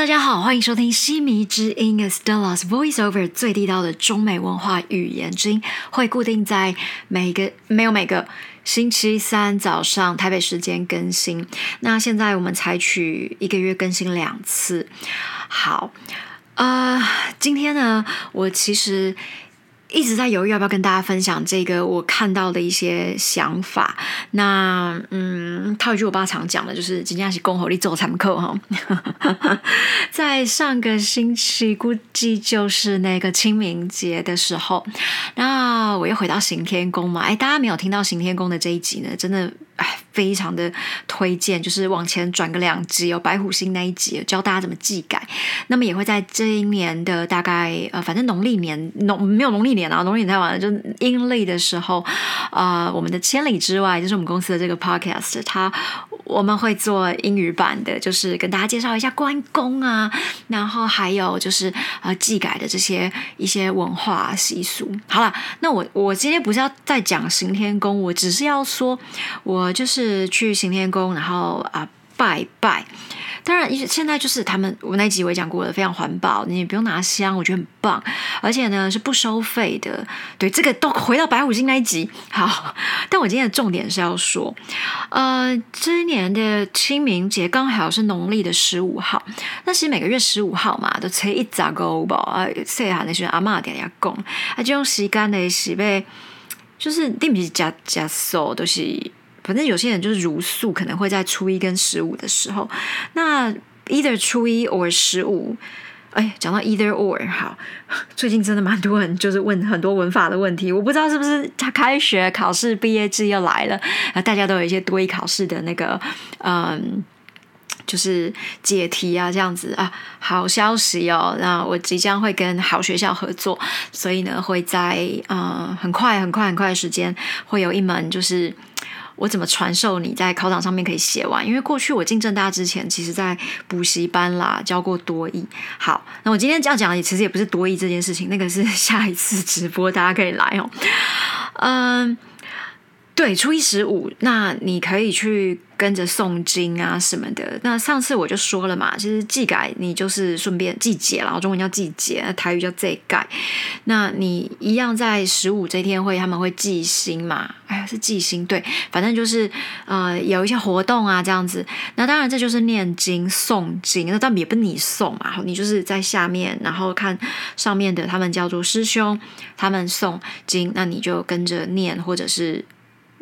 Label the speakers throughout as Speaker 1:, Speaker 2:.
Speaker 1: 大家好，欢迎收听西迷之音 Stella's Voiceover 最地道的中美文化语言之音，会固定在每个没有每个星期三早上台北时间更新。那现在我们采取一个月更新两次。好，呃，今天呢，我其实。一直在犹豫要不要跟大家分享这个我看到的一些想法。那嗯，套一句我爸常讲的，就是“今天是恭候你做参课”哈。在上个星期，估计就是那个清明节的时候，那我又回到行天宫嘛。哎，大家没有听到行天宫的这一集呢，真的。哎，非常的推荐，就是往前转个两集，哦白虎星那一集，教大家怎么记改。那么也会在这一年的大概呃，反正农历年农没有农历年啊，农历年太晚了，就阴历的时候，呃，我们的千里之外，就是我们公司的这个 podcast，它我们会做英语版的，就是跟大家介绍一下关公啊，然后还有就是呃技改的这些一些文化习俗。好了，那我我今天不是要再讲刑天宫，我只是要说我。就是去刑天宫，然后啊拜拜。当然，现在就是他们我那集我也讲过了，非常环保，你也不用拿香，我觉得很棒。而且呢是不收费的。对，这个都回到白虎精那一集。好，但我今天的重点是要说，呃，今年的清明节刚好是农历的十五号。那其实每个月十五号嘛，都初一扎个吧，啊，细汉的时候阿妈点点讲，啊，就用时间的是被，就是定不是加加数都是。反正有些人就是如素，可能会在初一跟十五的时候。那 either 初一 or 十五，哎，讲到 either or 好，最近真的蛮多人就是问很多文法的问题，我不知道是不是他开学考试毕业季又来了，啊，大家都有一些多一考试的那个嗯，就是解题啊这样子啊。好消息哦，那我即将会跟好学校合作，所以呢会在呃很快很快很快的时间会有一门就是。我怎么传授你在考场上面可以写完？因为过去我进正大之前，其实在补习班啦教过多义。好，那我今天这样讲，也其实也不是多义这件事情，那个是 下一次直播大家可以来哦。嗯。对，初一十五，那你可以去跟着诵经啊什么的。那上次我就说了嘛，其实祭改你就是顺便祭节，然后中文叫祭节，台语叫祭改。那你一样在十五这天会，他们会祭星嘛？哎呀，是祭星，对，反正就是呃有一些活动啊这样子。那当然这就是念经诵经，那但也不你诵嘛，你就是在下面，然后看上面的他们叫做师兄，他们诵经，那你就跟着念，或者是。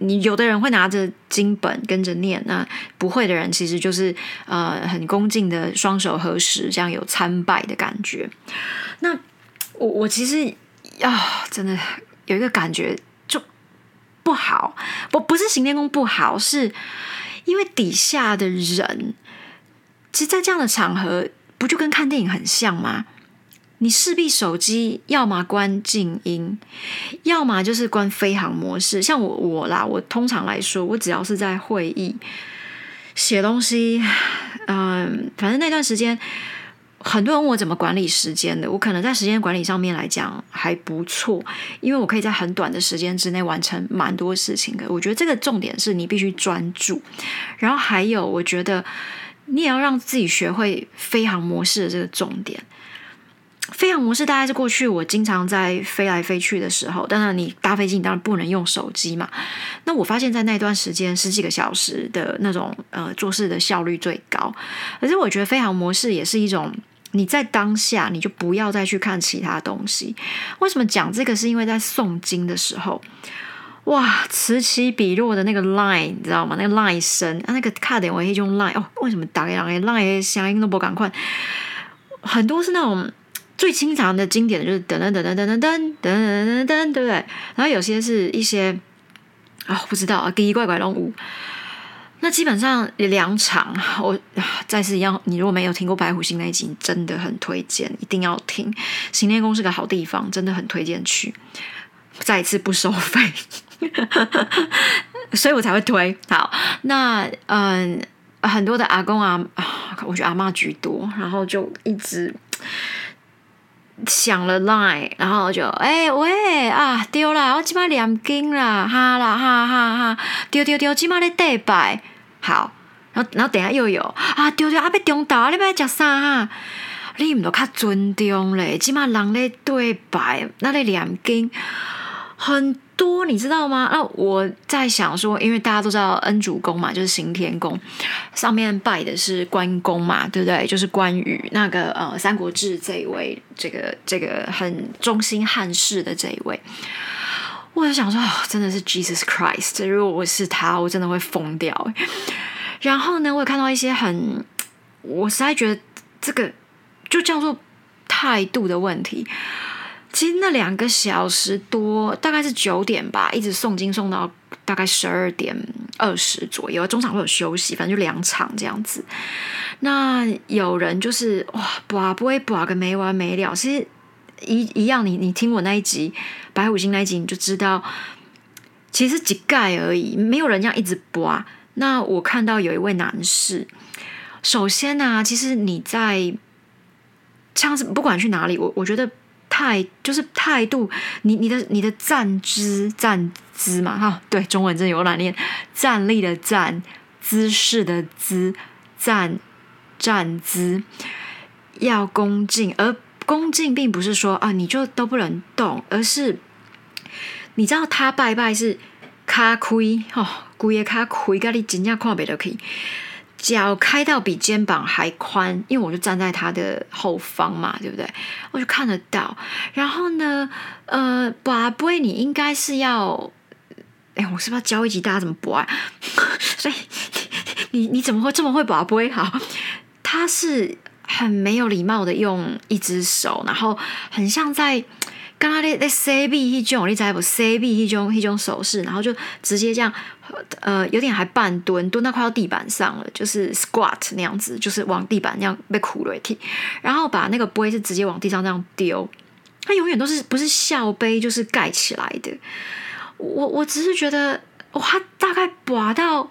Speaker 1: 你有的人会拿着经本跟着念，那不会的人其实就是呃很恭敬的双手合十，这样有参拜的感觉。那我我其实啊，真的有一个感觉就不好，不不是行天宫不好，是因为底下的人，其实，在这样的场合，不就跟看电影很像吗？你势必手机要么关静音，要么就是关飞行模式。像我我啦，我通常来说，我只要是在会议写东西，嗯，反正那段时间，很多人问我怎么管理时间的，我可能在时间管理上面来讲还不错，因为我可以在很短的时间之内完成蛮多事情的。我觉得这个重点是你必须专注，然后还有，我觉得你也要让自己学会飞行模式的这个重点。飞行模式大概是过去我经常在飞来飞去的时候，当然你搭飞机你当然不能用手机嘛。那我发现，在那段时间十几个小时的那种呃做事的效率最高。可是我觉得飞行模式也是一种你在当下你就不要再去看其他东西。为什么讲这个？是因为在诵经的时候，哇，此起彼落的那个 line 你知道吗？那个 line 声啊，那个卡点我也用 line 哦。为什么打给两个 line 响应都不赶快？很多是那种。最经常的经典的就是噔噔噔噔噔噔噔噔噔噔噔，对不对？然后有些是一些啊，不知道啊，奇奇怪怪动物。那基本上两场，我再次一样，你如果没有听过白虎星那一集，真的很推荐，一定要听。行天宫是个好地方，真的很推荐去。再一次不收费，所以我才会推。好，那嗯，很多的阿公啊，我觉得阿妈居多，然后就一直。响了 line，然后就哎喂啊丢啦，我今麦念经啦，哈啦哈哈哈，丢丢丢，今麦咧对拜，好，然后然后等下又有啊，丢丢啊被中岛，你要食啥哈？你毋都较尊重咧，起码人咧对白，那咧两斤很多，你知道吗？那我在想说，因为大家都知道恩主公嘛，就是行天宫，上面拜的是关公嘛，对不对？就是关羽那个呃《三国志》这一位，这个这个很忠心汉室的这一位。我就想说，真的是 Jesus Christ！如果我是他，我真的会疯掉。然后呢，我也看到一些很，我实在觉得这个。就叫做态度的问题。其实那两个小时多，大概是九点吧，一直诵经诵到大概十二点二十左右，中场会有休息，反正就两场这样子。那有人就是哇，拔不会拔个没完没了。其实一一样，你你听我那一集白虎星那一集，你就知道，其实几盖而已，没有人这样一直播啊。那我看到有一位男士，首先呢，其实你在。像是不管去哪里，我我觉得态就是态度，你你的你的站姿站姿嘛哈，对，中文真的有难念，站立的站，姿势的姿，站站姿要恭敬，而恭敬并不是说啊你就都不能动，而是你知道他拜拜是卡亏哦，姑爷卡亏，咖你真正看不到可以。脚开到比肩膀还宽，因为我就站在他的后方嘛，对不对？我就看得到。然后呢，呃，拔杯你应该是要，哎，我是不是要教一集大家怎么拔？所以你你怎么会这么会拔杯？好，他是很没有礼貌的用一只手，然后很像在。刚刚那那 C B 一种，你知不？C B 一种一种手势，然后就直接这样，呃，有点还半蹲，蹲到快到地板上了，就是 squat 那样子，就是往地板那样被苦了踢，然后把那个杯是直接往地上这样丢，它永远都是不是笑杯就是盖起来的。我我只是觉得，哇，大概拔到。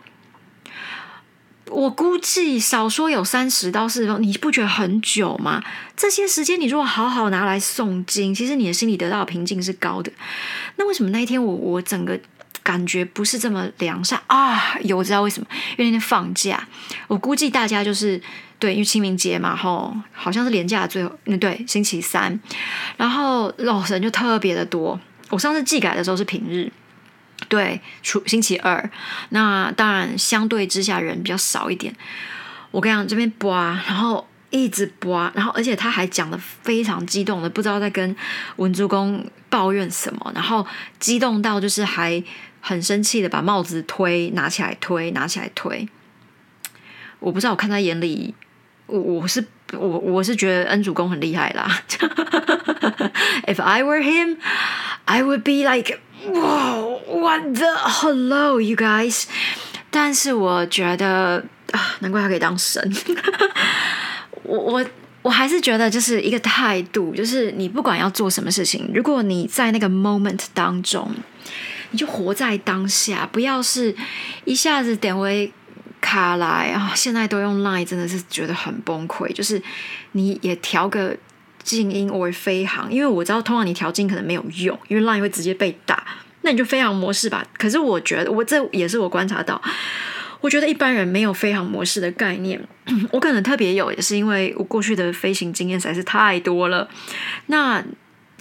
Speaker 1: 我估计少说有三十到四十分钟，你不觉得很久吗？这些时间你如果好好拿来诵经，其实你的心里得到的平静是高的。那为什么那一天我我整个感觉不是这么良善啊？有我知道为什么？因为那天放假，我估计大家就是对，因为清明节嘛，吼，好像是连假最后，嗯，对，星期三，然后老神就特别的多。我上次寄改的时候是平日。对，初星期二，那当然相对之下人比较少一点。我跟你讲，这边播，然后一直播，然后而且他还讲的非常激动的，不知道在跟文珠公抱怨什么，然后激动到就是还很生气的把帽子推拿起来推拿起来推。我不知道，我看他眼里，我我是我我是觉得恩主公很厉害啦。If I were him, I would be like. 哇，What the hello, you guys？但是我觉得啊，难怪他可以当神。我我我还是觉得就是一个态度，就是你不管要做什么事情，如果你在那个 moment 当中，你就活在当下，不要是一下子点回卡来啊。现在都用 Line，真的是觉得很崩溃。就是你也调个。静音或飞行，因为我知道通常你调静可能没有用，因为 line 会直接被打，那你就飞行模式吧。可是我觉得，我这也是我观察到，我觉得一般人没有飞行模式的概念，我可能特别有，也是因为我过去的飞行经验实在是太多了。那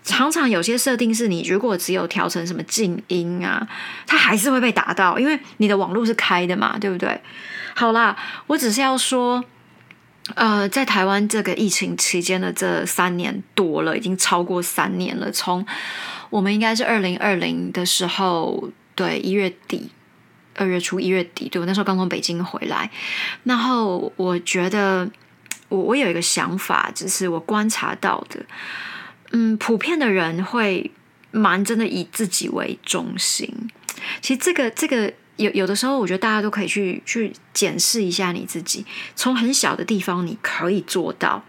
Speaker 1: 常常有些设定是你如果只有调成什么静音啊，它还是会被打到，因为你的网络是开的嘛，对不对？好啦，我只是要说。呃，在台湾这个疫情期间的这三年多了，已经超过三年了。从我们应该是二零二零的时候，对一月底、二月初、一月底，对我那时候刚从北京回来。然后我觉得，我我有一个想法，就是我观察到的，嗯，普遍的人会蛮真的以自己为中心。其实这个这个。有有的时候，我觉得大家都可以去去检视一下你自己，从很小的地方你可以做到。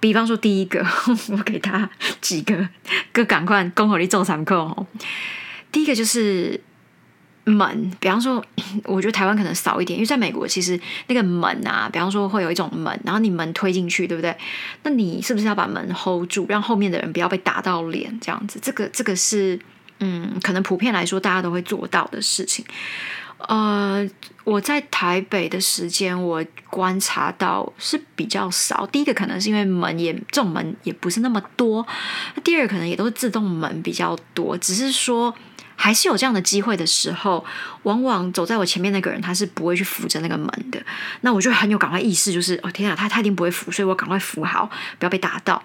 Speaker 1: 比方说，第一个，我给他几个个赶快公口力做参考哦。第一个就是门，比方说，我觉得台湾可能少一点，因为在美国其实那个门啊，比方说会有一种门，然后你门推进去，对不对？那你是不是要把门 hold 住，让后面的人不要被打到脸？这样子，这个这个是。嗯，可能普遍来说，大家都会做到的事情。呃，我在台北的时间，我观察到是比较少。第一个可能是因为门也这种门也不是那么多，第二可能也都是自动门比较多，只是说。还是有这样的机会的时候，往往走在我前面那个人他是不会去扶着那个门的。那我就很有赶快意识，就是哦天啊，他他一定不会扶，所以我赶快扶好，不要被打到。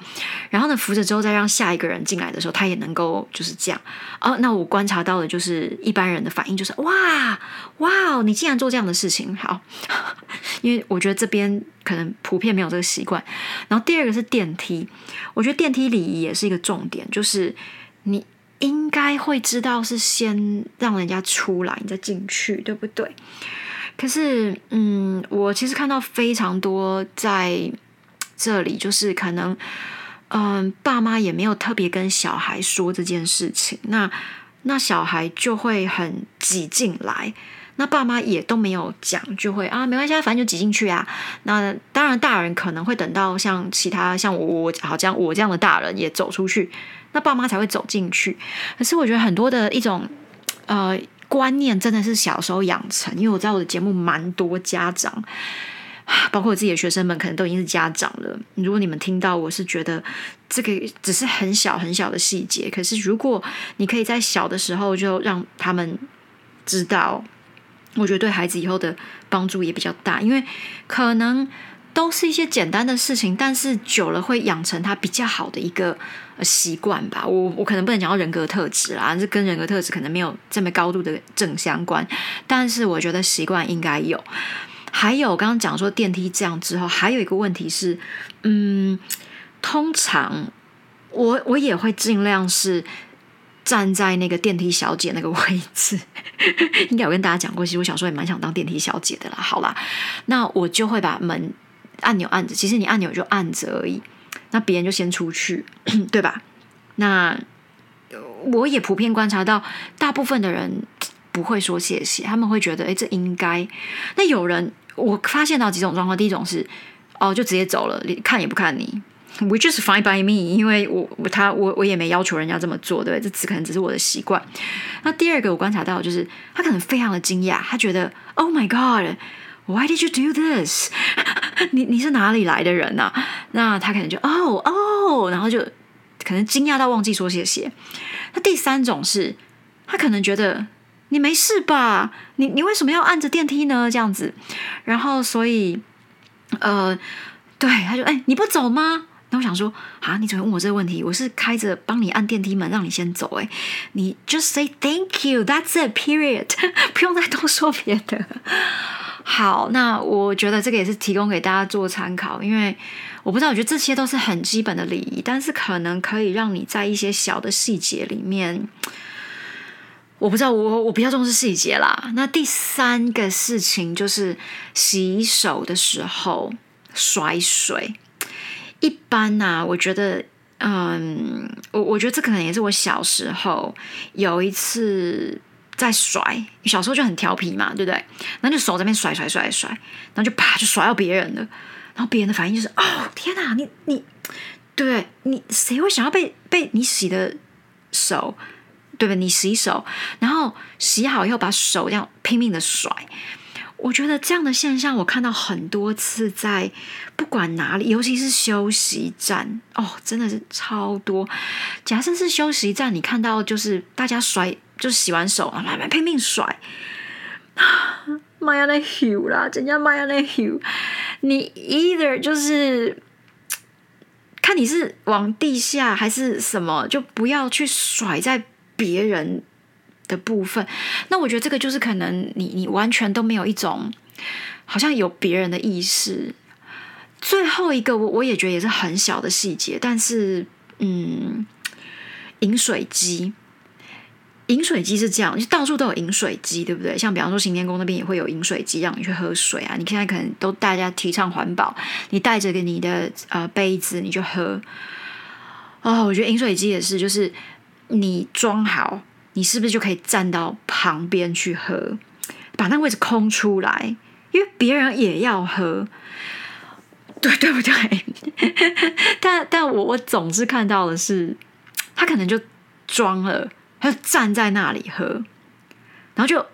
Speaker 1: 然后呢，扶着之后再让下一个人进来的时候，他也能够就是这样。哦，那我观察到的就是一般人的反应就是哇哇，你竟然做这样的事情，好，因为我觉得这边可能普遍没有这个习惯。然后第二个是电梯，我觉得电梯礼仪也是一个重点，就是你。应该会知道是先让人家出来，你再进去，对不对？可是，嗯，我其实看到非常多在这里，就是可能，嗯，爸妈也没有特别跟小孩说这件事情，那那小孩就会很挤进来，那爸妈也都没有讲，就会啊，没关系，反正就挤进去啊。那当然，大人可能会等到像其他像我我好像我这样的大人也走出去。那爸妈才会走进去，可是我觉得很多的一种呃观念真的是小时候养成，因为我在我的节目蛮多家长，包括我自己的学生们，可能都已经是家长了。如果你们听到，我是觉得这个只是很小很小的细节，可是如果你可以在小的时候就让他们知道，我觉得对孩子以后的帮助也比较大，因为可能。都是一些简单的事情，但是久了会养成他比较好的一个习惯吧。我我可能不能讲到人格特质啦，这跟人格特质可能没有这么高度的正相关。但是我觉得习惯应该有。还有刚刚讲说电梯这样之后，还有一个问题是，嗯，通常我我也会尽量是站在那个电梯小姐那个位置。应该有跟大家讲过，其实我小时候也蛮想当电梯小姐的啦。好啦，那我就会把门。按钮按着，其实你按钮就按着而已，那别人就先出去，对吧？那我也普遍观察到，大部分的人不会说谢谢，他们会觉得，哎，这应该。那有人，我发现到几种状况，第一种是，哦，就直接走了，看也不看你，which is fine by me，因为我他我我也没要求人家这么做，对，这只可能只是我的习惯。那第二个我观察到，就是他可能非常的惊讶，他觉得，Oh my God。Why did you do this？你你是哪里来的人呐？那他可能就哦哦，然后就可能惊讶到忘记说谢谢。那第三种是，他可能觉得你没事吧？你你为什么要按着电梯呢？这样子，然后所以呃，对，他就哎你不走吗？那我想说啊，你怎么问我这个问题？我是开着帮你按电梯门让你先走，哎，你 just say thank you，that's it，period，不用再多说别的。好，那我觉得这个也是提供给大家做参考，因为我不知道，我觉得这些都是很基本的礼仪，但是可能可以让你在一些小的细节里面，我不知道，我我比较重视细节啦。那第三个事情就是洗手的时候甩水，一般呢，我觉得，嗯，我我觉得这可能也是我小时候有一次。在甩，小时候就很调皮嘛，对不对？然后就手这边甩甩甩甩，然后就啪就甩到别人了，然后别人的反应就是哦天哪，你你，对不对？你谁会想要被被你洗的手，对不对？你洗手，然后洗好以后把手这样拼命的甩，我觉得这样的现象我看到很多次，在不管哪里，尤其是休息站哦，真的是超多。假设是休息站，你看到就是大家甩。就是洗完手啊，慢慢拼命甩，妈呀那 h 啦，人家妈呀那 h 你 either 就是看你是往地下还是什么，就不要去甩在别人的部分。那我觉得这个就是可能你你完全都没有一种好像有别人的意识。最后一个我我也觉得也是很小的细节，但是嗯，饮水机。饮水机是这样，就到处都有饮水机，对不对？像比方说行天宫那边也会有饮水机，让你去喝水啊。你现在可能都大家提倡环保，你带着个你的呃杯子，你就喝。哦，我觉得饮水机也是，就是你装好，你是不是就可以站到旁边去喝，把那个位置空出来，因为别人也要喝，对 对不对？但但我我总是看到的是，他可能就装了。他就站在那里喝，然后就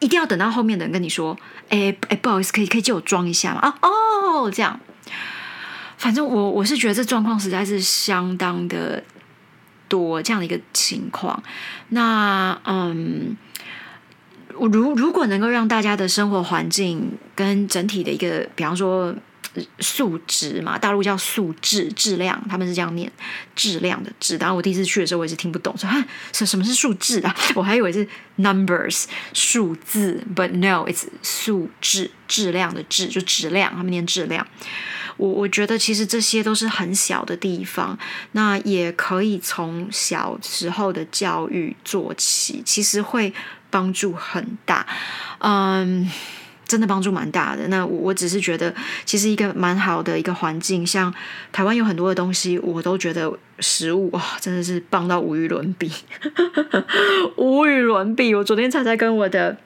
Speaker 1: 一定要等到后面的人跟你说：“哎哎，不好意思，可以可以借我装一下吗？”啊哦，这样。反正我我是觉得这状况实在是相当的多这样的一个情况。那嗯，如如果能够让大家的生活环境跟整体的一个，比方说。素质嘛，大陆叫素质，质量，他们是这样念，质量的质。当然，我第一次去的时候，我也是听不懂，说，什什么是数字啊？我还以为是 numbers 数字，but no，it's 素质，质量的质，就质量，他们念质量。我我觉得其实这些都是很小的地方，那也可以从小时候的教育做起，其实会帮助很大。嗯。真的帮助蛮大的。那我只是觉得，其实一个蛮好的一个环境，像台湾有很多的东西，我都觉得食物哇，真的是棒到无与伦比，无与伦比。我昨天才在跟我的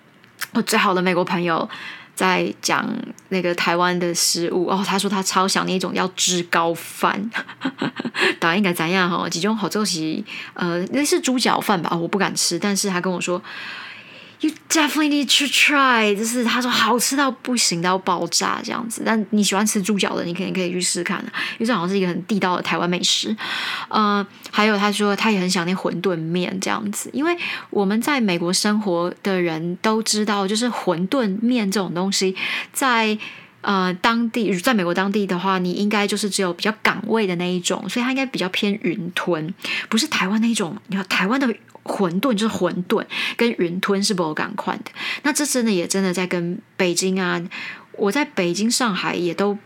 Speaker 1: 我最好的美国朋友在讲那个台湾的食物哦，他说他超想那种要汁高饭，打应该怎样哈？其中好做是呃，那是猪脚饭吧？我不敢吃，但是他跟我说。You definitely need to try，就是他说好吃到不行到爆炸这样子。但你喜欢吃猪脚的，你肯定可以去试看因为这好像是一个很地道的台湾美食。嗯，还有他说他也很想念馄饨面这样子，因为我们在美国生活的人都知道，就是馄饨面这种东西，在呃当地，在美国当地的话，你应该就是只有比较港味的那一种，所以它应该比较偏云吞，不是台湾那一种。你看台湾的。馄饨就是馄饨，跟云吞是不赶快的。那这真的也真的在跟北京啊，我在北京、上海也都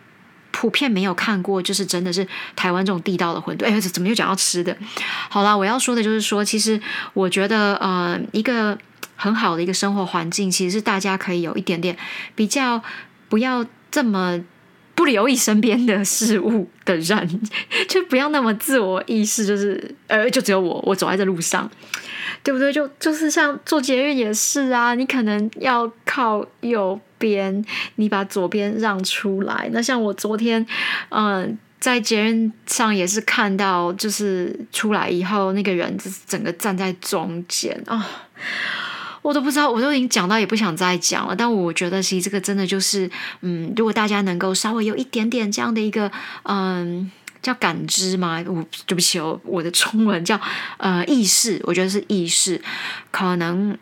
Speaker 1: 普遍没有看过，就是真的是台湾这种地道的馄饨。哎，怎么又讲到吃的？好啦，我要说的就是说，其实我觉得，呃，一个很好的一个生活环境，其实是大家可以有一点点比较，不要这么不留意身边的事物的人，就不要那么自我意识，就是呃，就只有我，我走在这路上。对不对？就就是像做捷运也是啊，你可能要靠右边，你把左边让出来。那像我昨天，嗯，在捷运上也是看到，就是出来以后那个人就是整个站在中间啊，我都不知道，我都已经讲到也不想再讲了。但我觉得其实这个真的就是，嗯，如果大家能够稍微有一点点这样的一个，嗯。叫感知吗？我对不起哦，我的中文叫呃意识，我觉得是意识。可能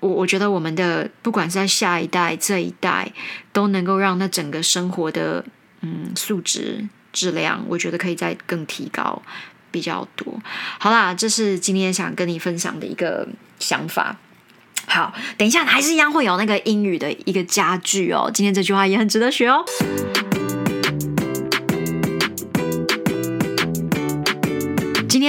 Speaker 1: 我我觉得我们的不管是在下一代这一代，都能够让那整个生活的嗯素质质量，我觉得可以再更提高比较多。好啦，这是今天想跟你分享的一个想法。好，等一下还是一样会有那个英语的一个家具哦。今天这句话也很值得学哦。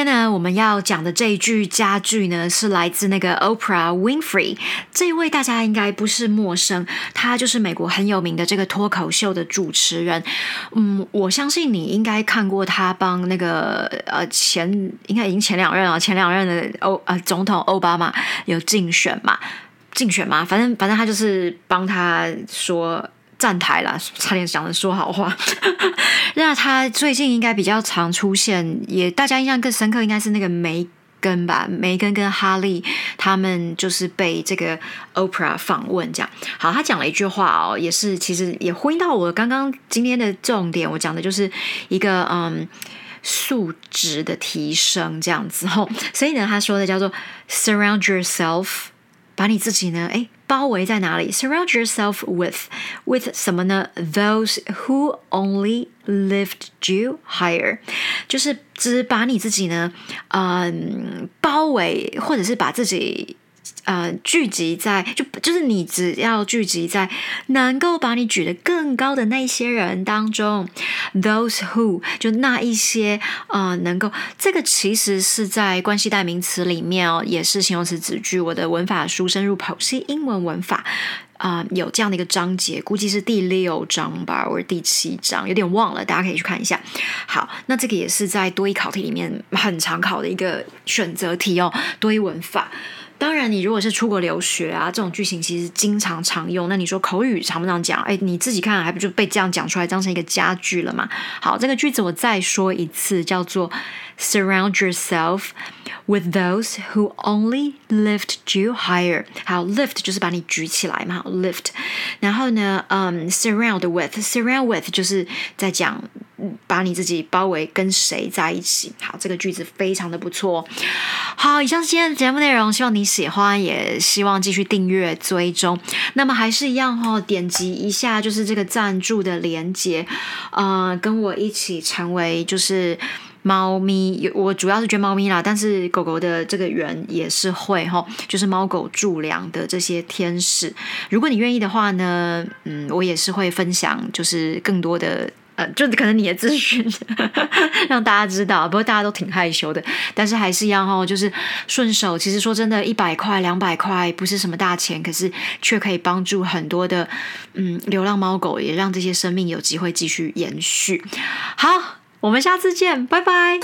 Speaker 1: 天呢，我们要讲的这一句家具呢，是来自那个 Oprah Winfrey 这一位，大家应该不是陌生，他就是美国很有名的这个脱口秀的主持人。嗯，我相信你应该看过他帮那个呃前应该已经前两任啊，前两任的欧呃总统奥巴马有竞选嘛，竞选嘛，反正反正他就是帮他说。站台啦，差点讲的说好话。那他最近应该比较常出现，也大家印象更深刻，应该是那个梅根吧？梅根跟哈利他们就是被这个 Oprah 访问，这样。好，他讲了一句话哦，也是其实也呼应到我刚刚今天的重点，我讲的就是一个嗯素质的提升这样子哦。所以呢，他说的叫做 Surround yourself，把你自己呢，哎。包围在哪里？Surround yourself with with 什么呢？Those who only lift you higher，就是只把你自己呢，嗯，包围，或者是把自己。 呃，聚集在就就是你只要聚集在能够把你举得更高的那些人当中，those who 就那一些呃能够这个其实是在关系代名词里面哦，也是形容词子句。我的文法书深入剖析英文文法啊，有这样的一个章节，估计是第六章吧，或者第七章，有点忘了，大家可以去看一下。好，那这个也是在多一考题里面很常考的一个选择题哦，多一文法。当然，你如果是出国留学啊，这种句型其实经常常用。那你说口语常不常讲？哎，你自己看，还不就被这样讲出来，当成一个家具了嘛？好，这个句子我再说一次，叫做 surround yourself with those who only lift you higher。好 lift 就是把你举起来嘛，lift。然后呢，嗯，surround with，surround with 就是在讲把你自己包围跟谁在一起。好，这个句子非常的不错。好，以上今天的节目内容，希望你喜欢，也希望继续订阅追踪。那么还是一样哈，点击一下就是这个赞助的连接，呃，跟我一起成为就是猫咪，我主要是捐猫咪啦，但是狗狗的这个缘也是会哈，就是猫狗助粮的这些天使。如果你愿意的话呢，嗯，我也是会分享，就是更多的。呃，就可能你的资讯让大家知道，不过大家都挺害羞的，但是还是要哈，就是顺手。其实说真的，一百块、两百块不是什么大钱，可是却可以帮助很多的嗯流浪猫狗，也让这些生命有机会继续延续。好，我们下次见，拜拜。